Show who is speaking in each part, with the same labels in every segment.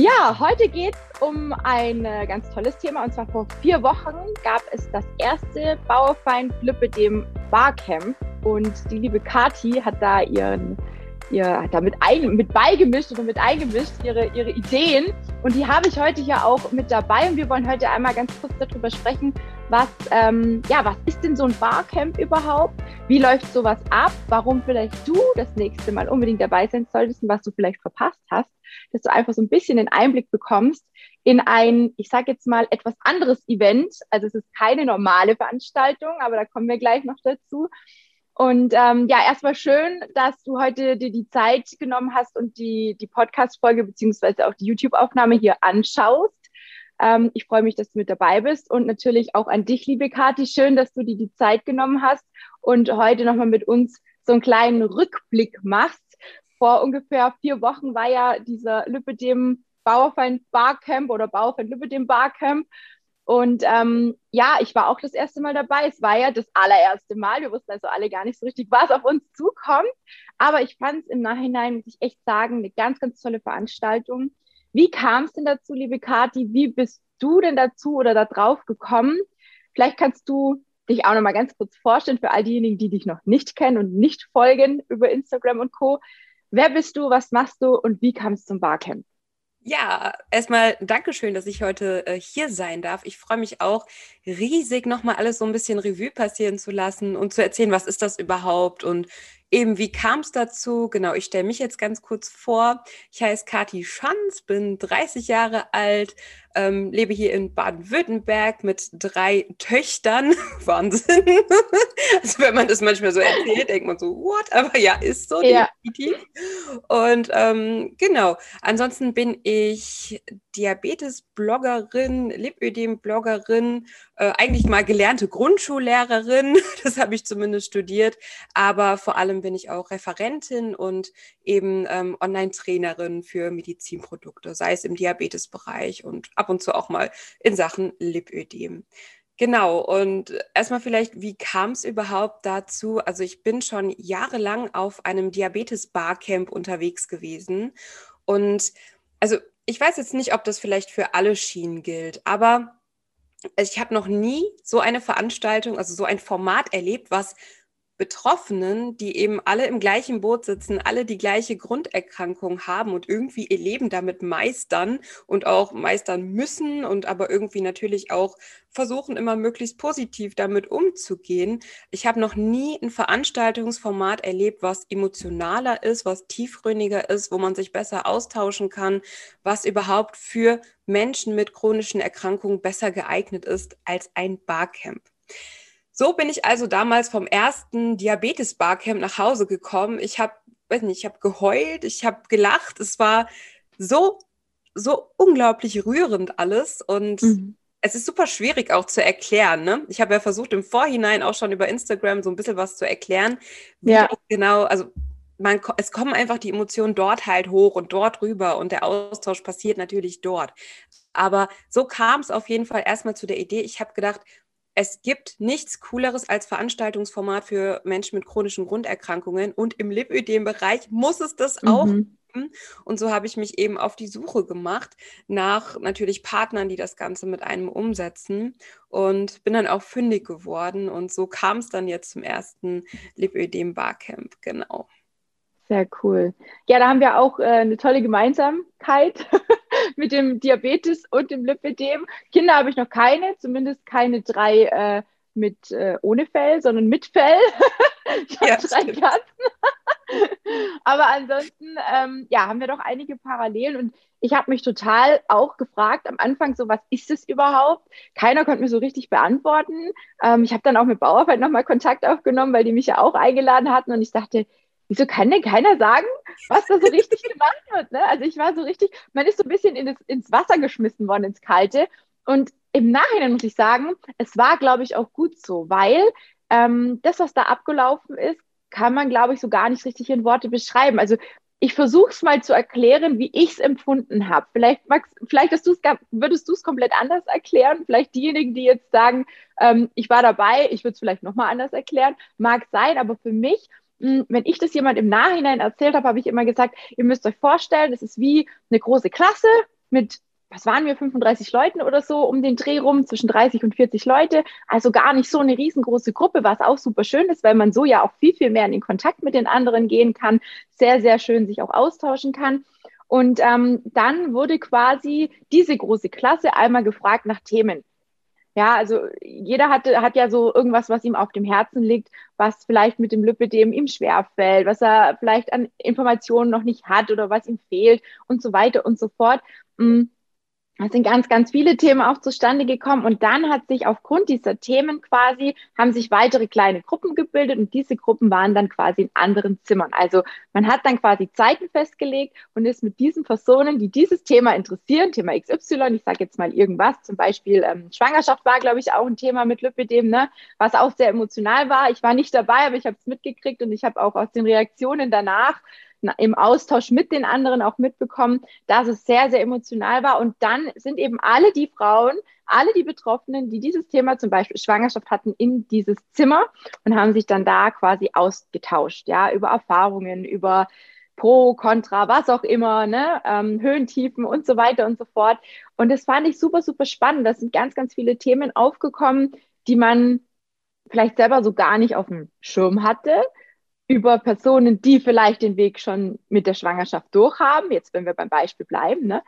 Speaker 1: Ja, heute geht es um ein äh, ganz tolles Thema. Und zwar vor vier Wochen gab es das erste Bauerfeind Lübbedem Barcamp. Und die liebe Kati hat da ihren ihr damit ein, mit beigemischt oder mit eingemischt, ihre, ihre Ideen. Und die habe ich heute hier auch mit dabei. Und wir wollen heute einmal ganz kurz darüber sprechen, was, ähm, ja, was ist denn so ein Barcamp überhaupt? Wie läuft sowas ab? Warum vielleicht du das nächste Mal unbedingt dabei sein solltest und was du vielleicht verpasst hast, dass du einfach so ein bisschen den Einblick bekommst in ein, ich sage jetzt mal, etwas anderes Event. Also es ist keine normale Veranstaltung, aber da kommen wir gleich noch dazu. Und ähm, ja, erstmal schön, dass du heute dir die Zeit genommen hast und die, die Podcast-Folge beziehungsweise auch die YouTube-Aufnahme hier anschaust. Ähm, ich freue mich, dass du mit dabei bist und natürlich auch an dich, liebe Kathi. Schön, dass du dir die Zeit genommen hast und heute nochmal mit uns so einen kleinen Rückblick machst. Vor ungefähr vier Wochen war ja dieser Lübbedem Bauerfeind Barcamp oder Bauerfeind Lübbedem Barcamp. Und ähm, ja, ich war auch das erste Mal dabei. Es war ja das allererste Mal. Wir wussten also alle gar nicht so richtig, was auf uns zukommt. Aber ich fand es im Nachhinein, muss ich echt sagen, eine ganz, ganz tolle Veranstaltung. Wie kam es denn dazu, liebe Kathi? Wie bist du denn dazu oder da drauf gekommen? Vielleicht kannst du dich auch noch mal ganz kurz vorstellen für all diejenigen, die dich noch nicht kennen und nicht folgen über Instagram und Co. Wer bist du? Was machst du? Und wie kam es zum Barcamp?
Speaker 2: Ja, erstmal Dankeschön, dass ich heute äh, hier sein darf. Ich freue mich auch riesig, nochmal alles so ein bisschen Revue passieren zu lassen und zu erzählen, was ist das überhaupt und eben, wie kam es dazu? Genau, ich stelle mich jetzt ganz kurz vor. Ich heiße Kati Schanz, bin 30 Jahre alt, ähm, lebe hier in Baden-Württemberg mit drei Töchtern. Wahnsinn. also wenn man das manchmal so erzählt, denkt man so, what? Aber ja, ist so ja. definitiv. Und ähm, genau, ansonsten bin ich Diabetes-Bloggerin, Lipödem-Bloggerin, äh, eigentlich mal gelernte Grundschullehrerin, das habe ich zumindest studiert, aber vor allem bin ich auch Referentin und eben ähm, Online-Trainerin für Medizinprodukte, sei es im Diabetesbereich und ab und zu auch mal in Sachen Lipödem. Genau, und erstmal vielleicht, wie kam es überhaupt dazu? Also ich bin schon jahrelang auf einem Diabetes-Barcamp unterwegs gewesen. Und also ich weiß jetzt nicht, ob das vielleicht für alle Schienen gilt, aber ich habe noch nie so eine Veranstaltung, also so ein Format erlebt, was Betroffenen, die eben alle im gleichen Boot sitzen, alle die gleiche Grunderkrankung haben und irgendwie ihr Leben damit meistern und auch meistern müssen und aber irgendwie natürlich auch versuchen, immer möglichst positiv damit umzugehen. Ich habe noch nie ein Veranstaltungsformat erlebt, was emotionaler ist, was tiefgründiger ist, wo man sich besser austauschen kann, was überhaupt für Menschen mit chronischen Erkrankungen besser geeignet ist als ein Barcamp. So bin ich also damals vom ersten Diabetes-Barcamp nach Hause gekommen. Ich habe, weiß nicht, ich habe geheult, ich habe gelacht. Es war so, so unglaublich rührend alles und mhm. es ist super schwierig auch zu erklären. Ne? Ich habe ja versucht, im Vorhinein auch schon über Instagram so ein bisschen was zu erklären. ja. Genau, also man, es kommen einfach die Emotionen dort halt hoch und dort rüber und der Austausch passiert natürlich dort. Aber so kam es auf jeden Fall erstmal zu der Idee. Ich habe gedacht, es gibt nichts Cooleres als Veranstaltungsformat für Menschen mit chronischen Grunderkrankungen und im Lipödem-Bereich muss es das auch mhm. geben. Und so habe ich mich eben auf die Suche gemacht nach natürlich Partnern, die das Ganze mit einem umsetzen und bin dann auch fündig geworden. Und so kam es dann jetzt zum ersten Lipödem-Barcamp, genau.
Speaker 1: Sehr cool. Ja, da haben wir auch äh, eine tolle Gemeinsamkeit mit dem Diabetes und dem Lipidem. Kinder habe ich noch keine, zumindest keine drei äh, mit äh, ohne Fell, sondern mit Fell. ich habe ja, drei stimmt. Katzen. Aber ansonsten, ähm, ja, haben wir doch einige Parallelen und ich habe mich total auch gefragt am Anfang so, was ist es überhaupt? Keiner konnte mir so richtig beantworten. Ähm, ich habe dann auch mit Bauerfeld nochmal Kontakt aufgenommen, weil die mich ja auch eingeladen hatten und ich dachte, wieso kann denn keiner sagen, was da so richtig gemacht wird? Ne? Also ich war so richtig, man ist so ein bisschen in das, ins Wasser geschmissen worden, ins Kalte. Und im Nachhinein muss ich sagen, es war, glaube ich, auch gut so, weil ähm, das, was da abgelaufen ist, kann man, glaube ich, so gar nicht richtig in Worte beschreiben. Also ich versuche es mal zu erklären, wie ich es empfunden habe. Vielleicht, Max, vielleicht würdest du es komplett anders erklären. Vielleicht diejenigen, die jetzt sagen, ähm, ich war dabei, ich würde es vielleicht nochmal anders erklären. Mag sein, aber für mich wenn ich das jemand im Nachhinein erzählt habe, habe ich immer gesagt, ihr müsst euch vorstellen, es ist wie eine große Klasse mit was waren wir, 35 Leuten oder so um den Dreh rum, zwischen 30 und 40 Leute. Also gar nicht so eine riesengroße Gruppe, was auch super schön ist, weil man so ja auch viel, viel mehr in den Kontakt mit den anderen gehen kann, sehr, sehr schön sich auch austauschen kann. Und ähm, dann wurde quasi diese große Klasse einmal gefragt nach Themen. Ja, also jeder hat, hat ja so irgendwas, was ihm auf dem Herzen liegt, was vielleicht mit dem Lipidem ihm schwerfällt, was er vielleicht an Informationen noch nicht hat oder was ihm fehlt und so weiter und so fort. Mm. Es sind ganz, ganz viele Themen auch zustande gekommen und dann hat sich aufgrund dieser Themen quasi, haben sich weitere kleine Gruppen gebildet und diese Gruppen waren dann quasi in anderen Zimmern. Also man hat dann quasi Zeiten festgelegt und ist mit diesen Personen, die dieses Thema interessieren, Thema XY, ich sage jetzt mal irgendwas, zum Beispiel ähm, Schwangerschaft war, glaube ich, auch ein Thema mit Lipidem, ne, was auch sehr emotional war. Ich war nicht dabei, aber ich habe es mitgekriegt und ich habe auch aus den Reaktionen danach im Austausch mit den anderen auch mitbekommen, dass es sehr, sehr emotional war. Und dann sind eben alle die Frauen, alle die Betroffenen, die dieses Thema zum Beispiel Schwangerschaft hatten, in dieses Zimmer und haben sich dann da quasi ausgetauscht, ja, über Erfahrungen, über Pro, Contra, was auch immer, ne, ähm, Höhentiefen und so weiter und so fort. Und das fand ich super, super spannend. Da sind ganz, ganz viele Themen aufgekommen, die man vielleicht selber so gar nicht auf dem Schirm hatte über Personen, die vielleicht den Weg schon mit der Schwangerschaft durchhaben, jetzt wenn wir beim Beispiel bleiben. Ne?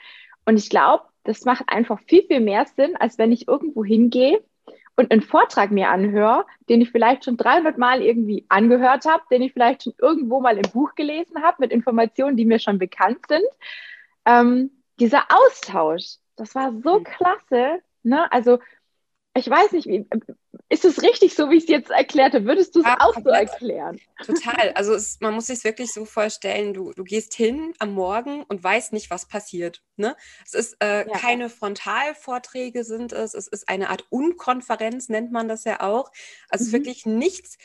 Speaker 1: Und ich glaube, das macht einfach viel, viel mehr Sinn, als wenn ich irgendwo hingehe und einen Vortrag mir anhöre, den ich vielleicht schon 300 Mal irgendwie angehört habe, den ich vielleicht schon irgendwo mal im Buch gelesen habe, mit Informationen, die mir schon bekannt sind. Ähm, dieser Austausch, das war so mhm. klasse. Ne? Also ich weiß nicht, wie, ist es richtig so, wie ich es jetzt erklärte? Würdest du es ja, auch so erklären?
Speaker 2: Total. Also es, man muss sich es wirklich so vorstellen, du, du gehst hin am Morgen und weißt nicht, was passiert. Ne? Es ist äh, ja. keine Frontalvorträge sind es, es ist eine Art Unkonferenz, nennt man das ja auch. Also mhm. wirklich nichts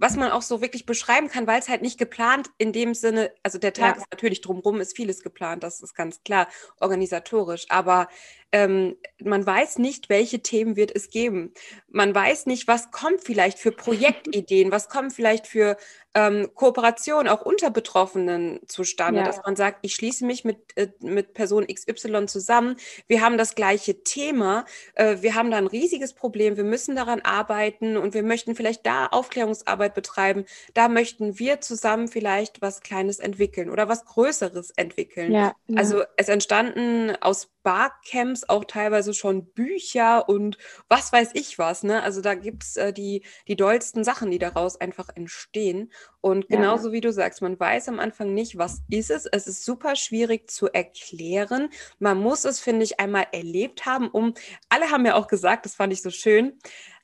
Speaker 2: was man auch so wirklich beschreiben kann, weil es halt nicht geplant in dem Sinne, also der Tag ja. ist natürlich drumherum, ist vieles geplant, das ist ganz klar, organisatorisch, aber ähm, man weiß nicht, welche Themen wird es geben. Man weiß nicht, was kommt vielleicht für Projektideen, was kommt vielleicht für ähm, Kooperation auch unter Betroffenen zustande, ja. dass man sagt, ich schließe mich mit, äh, mit Person XY zusammen, wir haben das gleiche Thema, äh, wir haben da ein riesiges Problem, wir müssen daran arbeiten und wir möchten vielleicht da Aufklärungsarbeit betreiben, da möchten wir zusammen vielleicht was Kleines entwickeln oder was Größeres entwickeln. Ja, ja. Also es entstanden aus Barcamps auch teilweise schon Bücher und was weiß ich was. Ne? Also da gibt es äh, die, die dollsten Sachen, die daraus einfach entstehen. Und genauso ja. wie du sagst, man weiß am Anfang nicht, was ist es. Es ist super schwierig zu erklären. Man muss es, finde ich, einmal erlebt haben, um, alle haben ja auch gesagt, das fand ich so schön,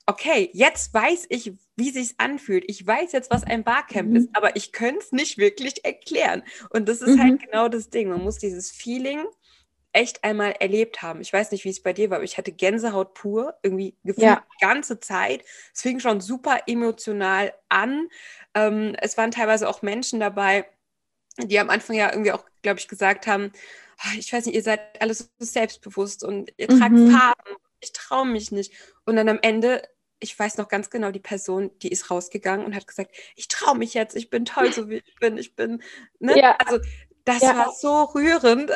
Speaker 2: okay, jetzt weiß ich, wie sich anfühlt. Ich weiß jetzt, was ein Barcamp mhm. ist, aber ich könnte es nicht wirklich erklären. Und das ist halt mhm. halt genau das Ding. Man muss dieses Feeling echt einmal erlebt haben. Ich weiß nicht, wie es bei dir war, aber ich hatte Gänsehaut pur, irgendwie gefühlt ja. die ganze Zeit. Es fing schon super emotional an. Ähm, es waren teilweise auch Menschen dabei, die am Anfang ja irgendwie auch, glaube ich, gesagt haben, oh, ich weiß nicht, ihr seid alles so selbstbewusst und ihr tragt mhm. Farben. Ich traue mich nicht. Und dann am Ende ich weiß noch ganz genau, die Person, die ist rausgegangen und hat gesagt, ich traue mich jetzt, ich bin toll, so wie ich bin, ich bin, ne? Ja. Also das ja. war so rührend.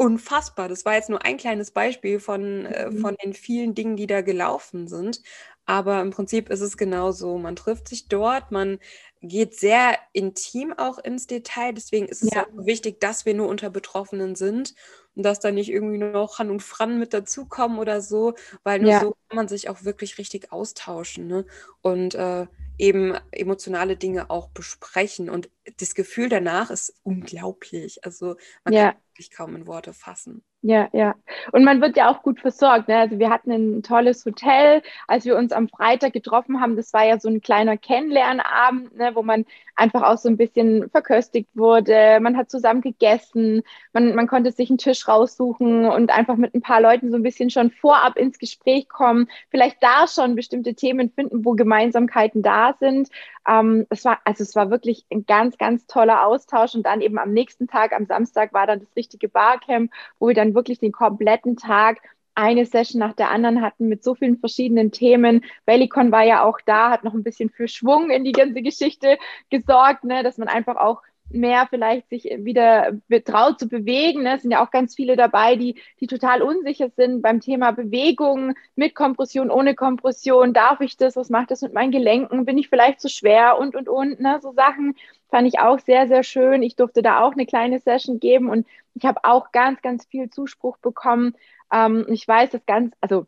Speaker 2: Unfassbar. Das war jetzt nur ein kleines Beispiel von, äh, mhm. von den vielen Dingen, die da gelaufen sind. Aber im Prinzip ist es genauso. Man trifft sich dort, man geht sehr intim auch ins Detail. Deswegen ist es ja. auch wichtig, dass wir nur unter Betroffenen sind und dass da nicht irgendwie noch Han und Fran mit dazukommen oder so, weil nur ja. so kann man sich auch wirklich richtig austauschen ne? und äh, eben emotionale Dinge auch besprechen. Und das Gefühl danach ist unglaublich. Also man ja. kann wirklich kaum in Worte fassen.
Speaker 1: Ja, ja. Und man wird ja auch gut versorgt. Ne? Also wir hatten ein tolles Hotel, als wir uns am Freitag getroffen haben. Das war ja so ein kleiner Kennenlernabend, ne? wo man einfach auch so ein bisschen verköstigt wurde. Man hat zusammen gegessen. Man, man konnte sich einen Tisch raussuchen und einfach mit ein paar Leuten so ein bisschen schon vorab ins Gespräch kommen. Vielleicht da schon bestimmte Themen finden, wo Gemeinsamkeiten da sind. Ähm, es war, also es war wirklich ein ganz, ganz toller Austausch. Und dann eben am nächsten Tag, am Samstag, war dann das richtige Barcamp, wo wir dann dann wirklich den kompletten Tag eine Session nach der anderen hatten mit so vielen verschiedenen Themen. Bellicon war ja auch da, hat noch ein bisschen für Schwung in die ganze Geschichte gesorgt, ne, dass man einfach auch mehr vielleicht sich wieder traut zu bewegen. Ne? Es sind ja auch ganz viele dabei, die, die total unsicher sind beim Thema Bewegung, mit Kompression, ohne Kompression. Darf ich das? Was macht das mit meinen Gelenken? Bin ich vielleicht zu schwer? Und, und, und. Ne? So Sachen fand ich auch sehr, sehr schön. Ich durfte da auch eine kleine Session geben und ich habe auch ganz, ganz viel Zuspruch bekommen. Ähm, ich weiß, dass ganz, also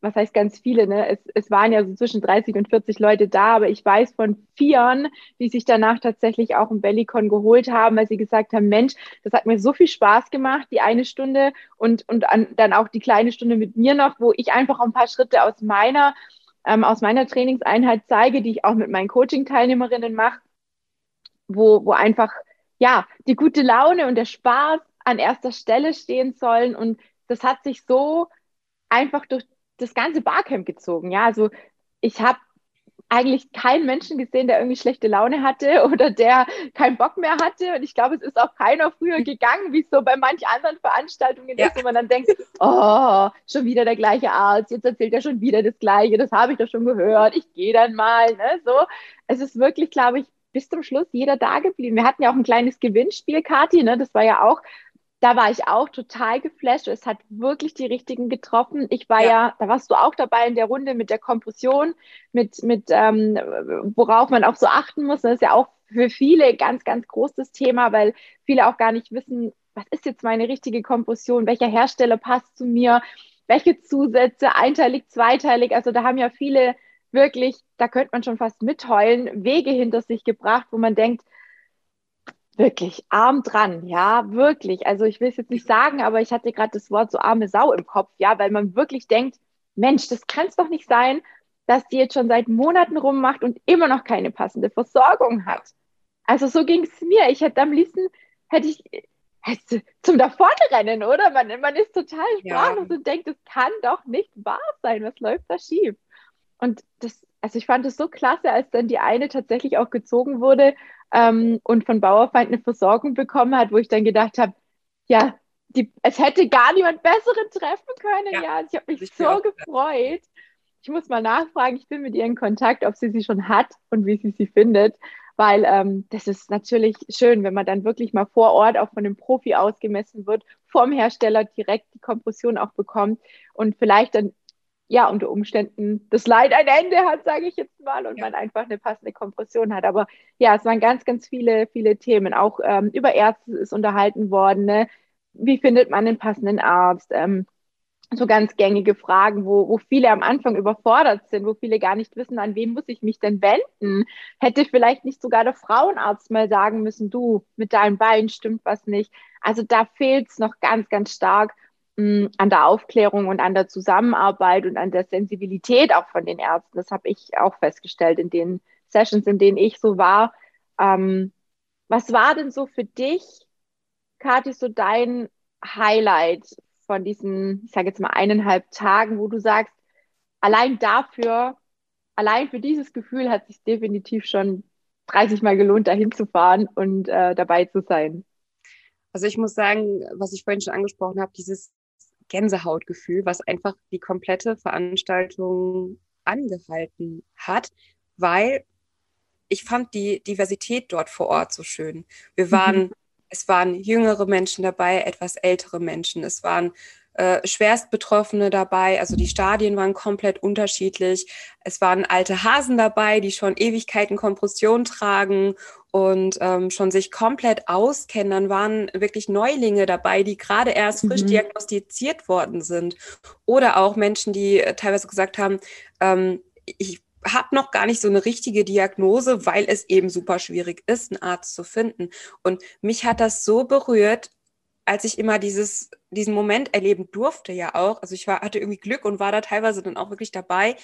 Speaker 1: was heißt ganz viele, ne? Es, es waren ja so zwischen 30 und 40 Leute da, aber ich weiß von Vieren, die sich danach tatsächlich auch ein Bellycon geholt haben, weil sie gesagt haben, Mensch, das hat mir so viel Spaß gemacht, die eine Stunde und, und an, dann auch die kleine Stunde mit mir noch, wo ich einfach ein paar Schritte aus meiner, ähm, aus meiner Trainingseinheit zeige, die ich auch mit meinen Coaching-Teilnehmerinnen mache, wo, wo einfach, ja, die gute Laune und der Spaß an erster Stelle stehen sollen und das hat sich so einfach durch das ganze Barcamp gezogen. Ja, also ich habe eigentlich keinen Menschen gesehen, der irgendwie schlechte Laune hatte oder der keinen Bock mehr hatte. Und ich glaube, es ist auch keiner früher gegangen, wie es so bei manch anderen Veranstaltungen ja. ist, wo man dann denkt, oh, schon wieder der gleiche Arzt, jetzt erzählt er schon wieder das Gleiche, das habe ich doch schon gehört, ich gehe dann mal. Ne? So, es ist wirklich, glaube ich, bis zum Schluss jeder da geblieben. Wir hatten ja auch ein kleines Gewinnspiel, Kathi, ne? das war ja auch da war ich auch total geflasht. Es hat wirklich die richtigen getroffen. Ich war ja. ja, da warst du auch dabei in der Runde mit der Kompression, mit, mit ähm, worauf man auch so achten muss. Das ist ja auch für viele ganz, ganz großes Thema, weil viele auch gar nicht wissen, was ist jetzt meine richtige Kompression, welcher Hersteller passt zu mir, welche Zusätze, einteilig, zweiteilig. Also da haben ja viele wirklich, da könnte man schon fast mitheulen, Wege hinter sich gebracht, wo man denkt, Wirklich, arm dran, ja, wirklich. Also ich will es jetzt nicht sagen, aber ich hatte gerade das Wort so arme Sau im Kopf, ja, weil man wirklich denkt, Mensch, das kann es doch nicht sein, dass die jetzt schon seit Monaten rummacht und immer noch keine passende Versorgung hat. Also so ging es mir. Ich hätte am liebsten, hätte ich hätte zum Davonrennen, oder? Man, man ist total sprachlos ja. und denkt, das kann doch nicht wahr sein. Was läuft da schief? Und das, also ich fand es so klasse, als dann die eine tatsächlich auch gezogen wurde ähm, und von Bauerfeind eine Versorgung bekommen hat, wo ich dann gedacht habe, ja, die, es hätte gar niemand besseren treffen können. Ja, ja also ich habe mich so gefreut. Ich muss mal nachfragen, ich bin mit ihr in Kontakt, ob sie sie schon hat und wie sie sie findet, weil ähm, das ist natürlich schön, wenn man dann wirklich mal vor Ort auch von einem Profi ausgemessen wird, vom Hersteller direkt die Kompression auch bekommt und vielleicht dann ja unter Umständen das Leid ein Ende hat, sage ich jetzt mal, und ja. man einfach eine passende Kompression hat. Aber ja, es waren ganz, ganz viele, viele Themen. Auch ähm, über Ärzte ist unterhalten worden. Ne? Wie findet man einen passenden Arzt? Ähm, so ganz gängige Fragen, wo, wo viele am Anfang überfordert sind, wo viele gar nicht wissen, an wen muss ich mich denn wenden? Hätte vielleicht nicht sogar der Frauenarzt mal sagen müssen, du, mit deinem Bein stimmt was nicht. Also da fehlt es noch ganz, ganz stark an der Aufklärung und an der Zusammenarbeit und an der Sensibilität auch von den Ärzten. Das habe ich auch festgestellt in den Sessions, in denen ich so war. Ähm, was war denn so für dich, Kathi, so dein Highlight von diesen, ich sage jetzt mal eineinhalb Tagen, wo du sagst, allein dafür, allein für dieses Gefühl hat sich definitiv schon 30 Mal gelohnt, dahin zu fahren und äh, dabei zu sein?
Speaker 2: Also ich muss sagen, was ich vorhin schon angesprochen habe, dieses Gänsehautgefühl, was einfach die komplette Veranstaltung angehalten hat, weil ich fand die Diversität dort vor Ort so schön. Wir waren, mhm. es waren jüngere Menschen dabei, etwas ältere Menschen, es waren äh, Schwerstbetroffene dabei, also die Stadien waren komplett unterschiedlich. Es waren alte Hasen dabei, die schon Ewigkeiten Kompression tragen und ähm, schon sich komplett auskennen. Dann waren wirklich Neulinge dabei, die gerade erst frisch mhm. diagnostiziert worden sind. Oder auch Menschen, die äh, teilweise gesagt haben, ähm, ich habe noch gar nicht so eine richtige Diagnose, weil es eben super schwierig ist, einen Arzt zu finden. Und mich hat das so berührt, als ich immer dieses, diesen Moment erleben durfte, ja auch. Also ich war, hatte irgendwie Glück und war da teilweise dann auch wirklich dabei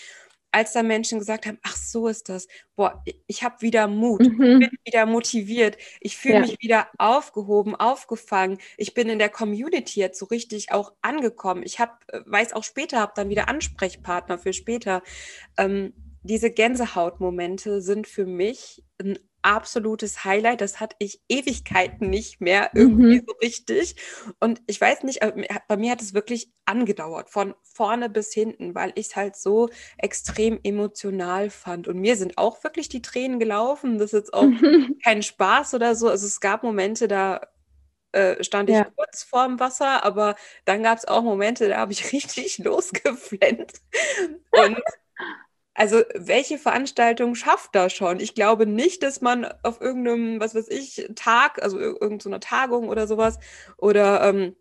Speaker 2: als da Menschen gesagt haben, ach so ist das, boah, ich habe wieder Mut, mhm. ich bin wieder motiviert, ich fühle ja. mich wieder aufgehoben, aufgefangen, ich bin in der Community jetzt so richtig auch angekommen. Ich habe, äh, weiß auch später, habe dann wieder Ansprechpartner für später. Ähm, diese Gänsehautmomente sind für mich ein absolutes Highlight. Das hatte ich Ewigkeiten nicht mehr irgendwie mhm. so richtig. Und ich weiß nicht, bei mir hat es wirklich angedauert, von vorne bis hinten, weil ich es halt so extrem emotional fand. Und mir sind auch wirklich die Tränen gelaufen. Das ist jetzt auch mhm. kein Spaß oder so. Also es gab Momente, da äh, stand ich ja. kurz vorm Wasser, aber dann gab es auch Momente, da habe ich richtig losgeflennt. Und also welche Veranstaltung schafft das schon? Ich glaube nicht, dass man auf irgendeinem, was weiß ich, Tag, also irgendeiner Tagung oder sowas oder ähm,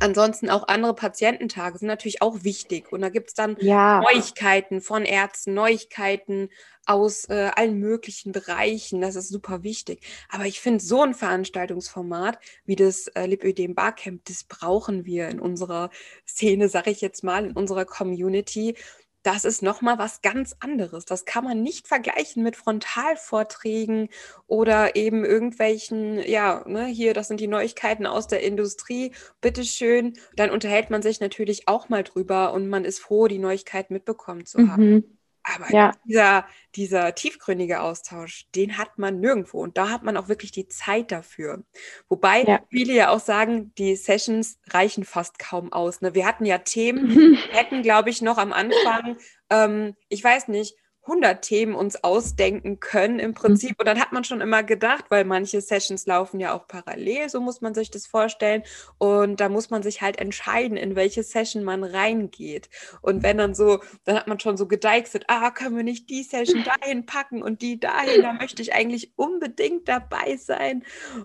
Speaker 2: Ansonsten auch andere Patiententage sind natürlich auch wichtig. Und da gibt es dann ja. Neuigkeiten von Ärzten, Neuigkeiten aus äh, allen möglichen Bereichen. Das ist super wichtig. Aber ich finde, so ein Veranstaltungsformat wie das äh, Lipödem Barcamp, das brauchen wir in unserer Szene, sage ich jetzt mal, in unserer Community das ist nochmal was ganz anderes. Das kann man nicht vergleichen mit Frontalvorträgen oder eben irgendwelchen, ja, ne, hier, das sind die Neuigkeiten aus der Industrie, bitteschön. Dann unterhält man sich natürlich auch mal drüber und man ist froh, die Neuigkeiten mitbekommen zu haben. Mhm. Aber ja. dieser, dieser tiefgründige Austausch, den hat man nirgendwo. Und da hat man auch wirklich die Zeit dafür. Wobei ja. viele ja auch sagen, die Sessions reichen fast kaum aus. Ne? Wir hatten ja Themen, hätten, glaube ich, noch am Anfang, ähm, ich weiß nicht, 100 Themen uns ausdenken können im Prinzip. Mhm. Und dann hat man schon immer gedacht, weil manche Sessions laufen ja auch parallel, so muss man sich das vorstellen. Und da muss man sich halt entscheiden, in welche Session man reingeht. Und wenn dann so, dann hat man schon so gedeichselt, ah, können wir nicht die Session dahin packen und die dahin, da möchte ich eigentlich unbedingt dabei sein.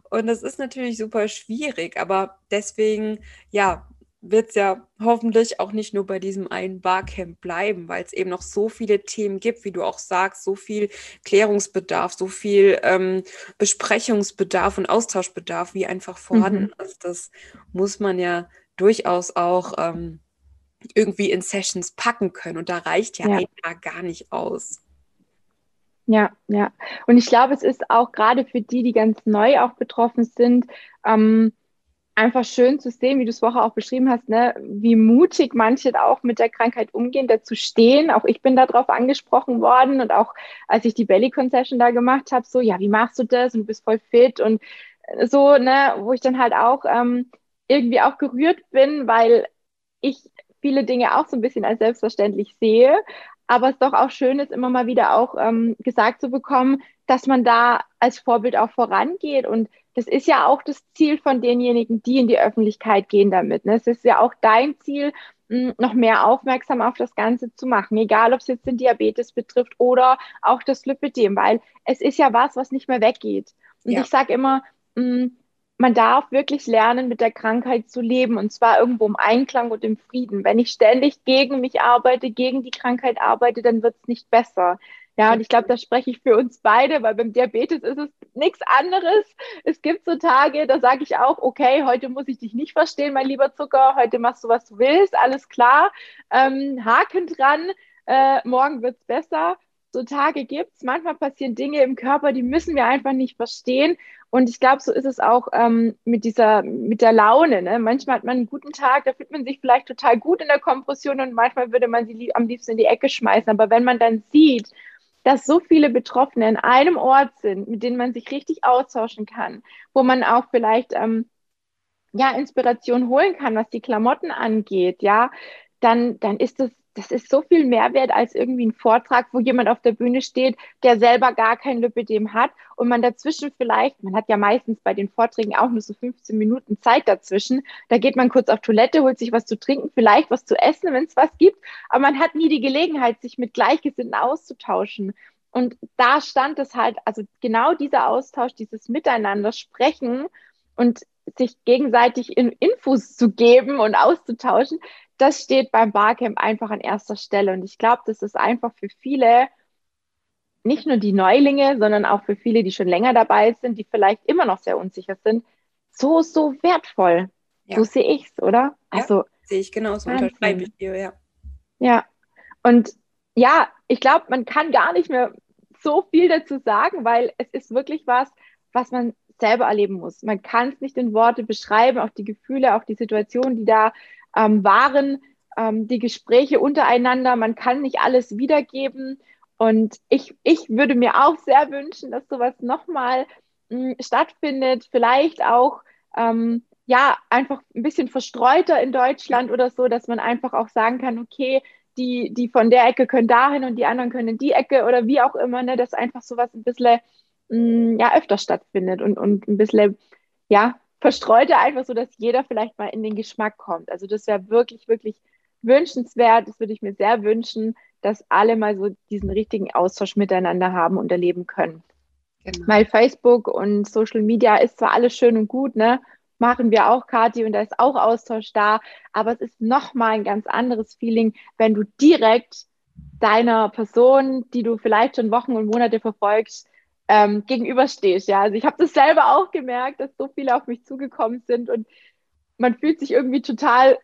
Speaker 2: Und das ist natürlich super schwierig, aber deswegen, ja, wird es ja hoffentlich auch nicht nur bei diesem einen Barcamp bleiben, weil es eben noch so viele Themen gibt, wie du auch sagst, so viel Klärungsbedarf, so viel ähm, Besprechungsbedarf und Austauschbedarf, wie einfach vorhanden mhm. ist. Das muss man ja durchaus auch ähm, irgendwie in Sessions packen können. Und da reicht ja, ja. ein Tag gar nicht aus.
Speaker 1: Ja, ja. Und ich glaube, es ist auch gerade für die, die ganz neu auch betroffen sind, ähm, einfach schön zu sehen, wie du es vorher auch beschrieben hast, ne, wie mutig manche auch mit der Krankheit umgehen, dazu stehen. Auch ich bin darauf angesprochen worden und auch als ich die Belly Concession da gemacht habe, so, ja, wie machst du das und du bist voll fit und so, ne, wo ich dann halt auch ähm, irgendwie auch gerührt bin, weil ich viele Dinge auch so ein bisschen als selbstverständlich sehe, aber es doch auch schön ist, immer mal wieder auch ähm, gesagt zu bekommen, dass man da als Vorbild auch vorangeht und das ist ja auch das Ziel von denjenigen, die in die Öffentlichkeit gehen damit. Ne? Es ist ja auch dein Ziel, hm, noch mehr aufmerksam auf das Ganze zu machen, egal ob es jetzt den Diabetes betrifft oder auch das Lipidem, weil es ist ja was, was nicht mehr weggeht. Und ja. ich sage immer, hm, man darf wirklich lernen, mit der Krankheit zu leben und zwar irgendwo im Einklang und im Frieden. Wenn ich ständig gegen mich arbeite, gegen die Krankheit arbeite, dann wird es nicht besser. Ja, und ich glaube, da spreche ich für uns beide, weil beim Diabetes ist es nichts anderes. Es gibt so Tage, da sage ich auch, okay, heute muss ich dich nicht verstehen, mein lieber Zucker, heute machst du, was du willst, alles klar. Ähm, Haken dran, äh, morgen es besser. So Tage gibt es. Manchmal passieren Dinge im Körper, die müssen wir einfach nicht verstehen. Und ich glaube, so ist es auch ähm, mit dieser, mit der Laune. Ne? Manchmal hat man einen guten Tag, da fühlt man sich vielleicht total gut in der Kompression und manchmal würde man sie lieb, am liebsten in die Ecke schmeißen. Aber wenn man dann sieht, dass so viele Betroffene in einem Ort sind, mit denen man sich richtig austauschen kann, wo man auch vielleicht ähm, ja Inspiration holen kann, was die Klamotten angeht, ja, dann, dann ist das das ist so viel Mehrwert als irgendwie ein Vortrag, wo jemand auf der Bühne steht, der selber gar kein Lipidem hat und man dazwischen vielleicht, man hat ja meistens bei den Vorträgen auch nur so 15 Minuten Zeit dazwischen, da geht man kurz auf Toilette, holt sich was zu trinken, vielleicht was zu essen, wenn es was gibt, aber man hat nie die Gelegenheit, sich mit Gleichgesinnten auszutauschen. Und da stand es halt, also genau dieser Austausch, dieses Miteinander sprechen und sich gegenseitig in Infos zu geben und auszutauschen, das steht beim Barcamp einfach an erster Stelle. Und ich glaube, das ist einfach für viele, nicht nur die Neulinge, sondern auch für viele, die schon länger dabei sind, die vielleicht immer noch sehr unsicher sind, so, so wertvoll. Ja. So sehe ich es, oder?
Speaker 2: Ja, also, sehe ich genauso, unterschreibe ich dir, ja.
Speaker 1: Ja, und ja, ich glaube, man kann gar nicht mehr so viel dazu sagen, weil es ist wirklich was, was man selber erleben muss. Man kann es nicht in Worte beschreiben, auch die Gefühle, auch die Situation, die da ähm, waren, ähm, die Gespräche untereinander. Man kann nicht alles wiedergeben. Und ich, ich würde mir auch sehr wünschen, dass sowas nochmal hm, stattfindet, vielleicht auch ähm, ja einfach ein bisschen verstreuter in Deutschland oder so, dass man einfach auch sagen kann, okay, die, die von der Ecke können dahin und die anderen können in die Ecke oder wie auch immer, ne, dass einfach sowas ein bisschen mh, hm, ja öfter stattfindet und, und ein bisschen ja verstreuter einfach so, dass jeder vielleicht mal in den Geschmack kommt. Also das wäre wirklich, wirklich wünschenswert. Das würde ich mir sehr wünschen, dass alle mal so diesen richtigen Austausch miteinander haben und erleben können. Genau. Weil Facebook und Social Media ist zwar alles schön und gut, ne? Machen wir auch, Kathi, und da ist auch Austausch da, aber es ist nochmal ein ganz anderes Feeling, wenn du direkt deiner Person, die du vielleicht schon Wochen und Monate verfolgst, ähm, gegenüberstehst. Ja, also ich habe das selber auch gemerkt, dass so viele auf mich zugekommen sind und man fühlt sich irgendwie total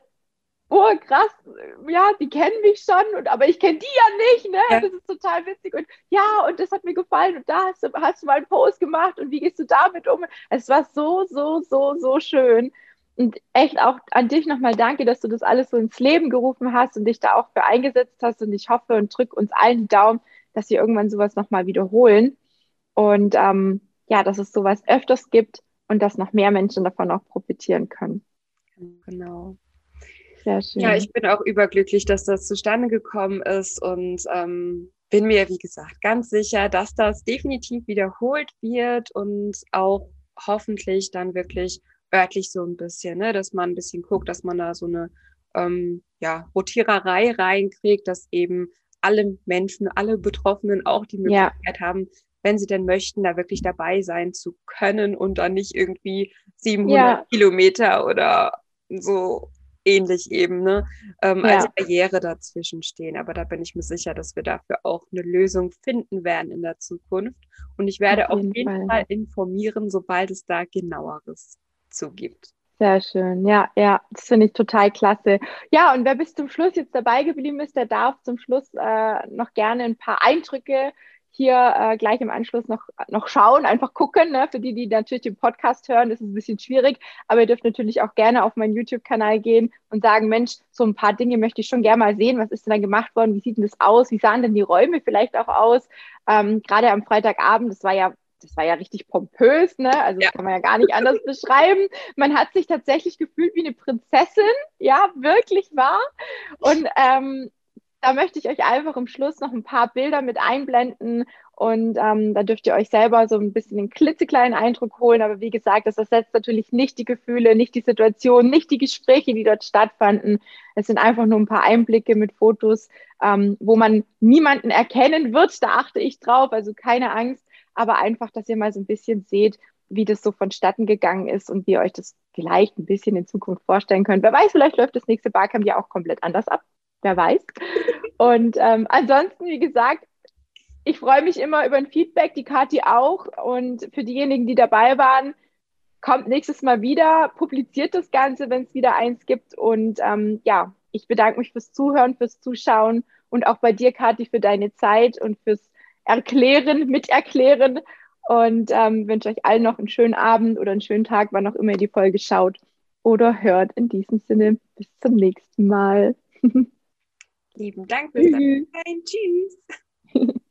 Speaker 1: oh krass, ja, die kennen mich schon, und, aber ich kenne die ja nicht, ne? Ja. Das ist total witzig. Und ja, und das hat mir gefallen und da hast du, hast du mal einen Post gemacht und wie gehst du damit um? Es war so, so, so, so schön. Und echt auch an dich nochmal danke, dass du das alles so ins Leben gerufen hast und dich da auch für eingesetzt hast. Und ich hoffe und drücke uns allen die Daumen, dass wir irgendwann sowas nochmal wiederholen. Und ähm, ja, dass es sowas öfters gibt und dass noch mehr Menschen davon auch profitieren können.
Speaker 2: Genau. Sehr schön. Ja, ich bin auch überglücklich, dass das zustande gekommen ist und ähm, bin mir, wie gesagt, ganz sicher, dass das definitiv wiederholt wird und auch hoffentlich dann wirklich örtlich so ein bisschen, ne, dass man ein bisschen guckt, dass man da so eine ähm, ja, Rotiererei reinkriegt, dass eben alle Menschen, alle Betroffenen auch die Möglichkeit ja. haben, wenn sie denn möchten, da wirklich dabei sein zu können und dann nicht irgendwie 700 ja. Kilometer oder so ähnlich eben, ne, ähm, ja. als Barriere dazwischen stehen. Aber da bin ich mir sicher, dass wir dafür auch eine Lösung finden werden in der Zukunft. Und ich werde auf jeden, auf jeden Fall. Fall informieren, sobald es da genaueres zugibt.
Speaker 1: Sehr schön, ja, ja, das finde ich total klasse. Ja, und wer bis zum Schluss jetzt dabei geblieben ist, der darf zum Schluss äh, noch gerne ein paar Eindrücke hier äh, gleich im Anschluss noch, noch schauen, einfach gucken. Ne? Für die, die natürlich den Podcast hören, ist es ein bisschen schwierig, aber ihr dürft natürlich auch gerne auf meinen YouTube-Kanal gehen und sagen, Mensch, so ein paar Dinge möchte ich schon gerne mal sehen. Was ist denn da gemacht worden? Wie sieht denn das aus? Wie sahen denn die Räume vielleicht auch aus? Ähm, Gerade am Freitagabend, das war ja das war ja richtig pompös, ne? Also ja. das kann man ja gar nicht anders beschreiben. Man hat sich tatsächlich gefühlt wie eine Prinzessin, ja, wirklich wahr. Und ähm, da möchte ich euch einfach im Schluss noch ein paar Bilder mit einblenden und ähm, da dürft ihr euch selber so ein bisschen einen klitzekleinen Eindruck holen. Aber wie gesagt, das ersetzt natürlich nicht die Gefühle, nicht die Situation, nicht die Gespräche, die dort stattfanden. Es sind einfach nur ein paar Einblicke mit Fotos, ähm, wo man niemanden erkennen wird. Da achte ich drauf, also keine Angst. Aber einfach, dass ihr mal so ein bisschen seht, wie das so vonstatten gegangen ist und wie ihr euch das vielleicht ein bisschen in Zukunft vorstellen könnt. Wer weiß, vielleicht läuft das nächste Barcamp ja auch komplett anders ab wer weiß. Und ähm, ansonsten, wie gesagt, ich freue mich immer über ein Feedback, die Kathi auch. Und für diejenigen, die dabei waren, kommt nächstes Mal wieder, publiziert das Ganze, wenn es wieder eins gibt. Und ähm, ja, ich bedanke mich fürs Zuhören, fürs Zuschauen und auch bei dir, Kathi, für deine Zeit und fürs Erklären, Miterklären. Und ähm, wünsche euch allen noch einen schönen Abend oder einen schönen Tag, wann auch immer ihr die Folge schaut oder hört. In diesem Sinne, bis zum nächsten Mal.
Speaker 2: Lieben Dank fürs Dabeisein. Tschüss.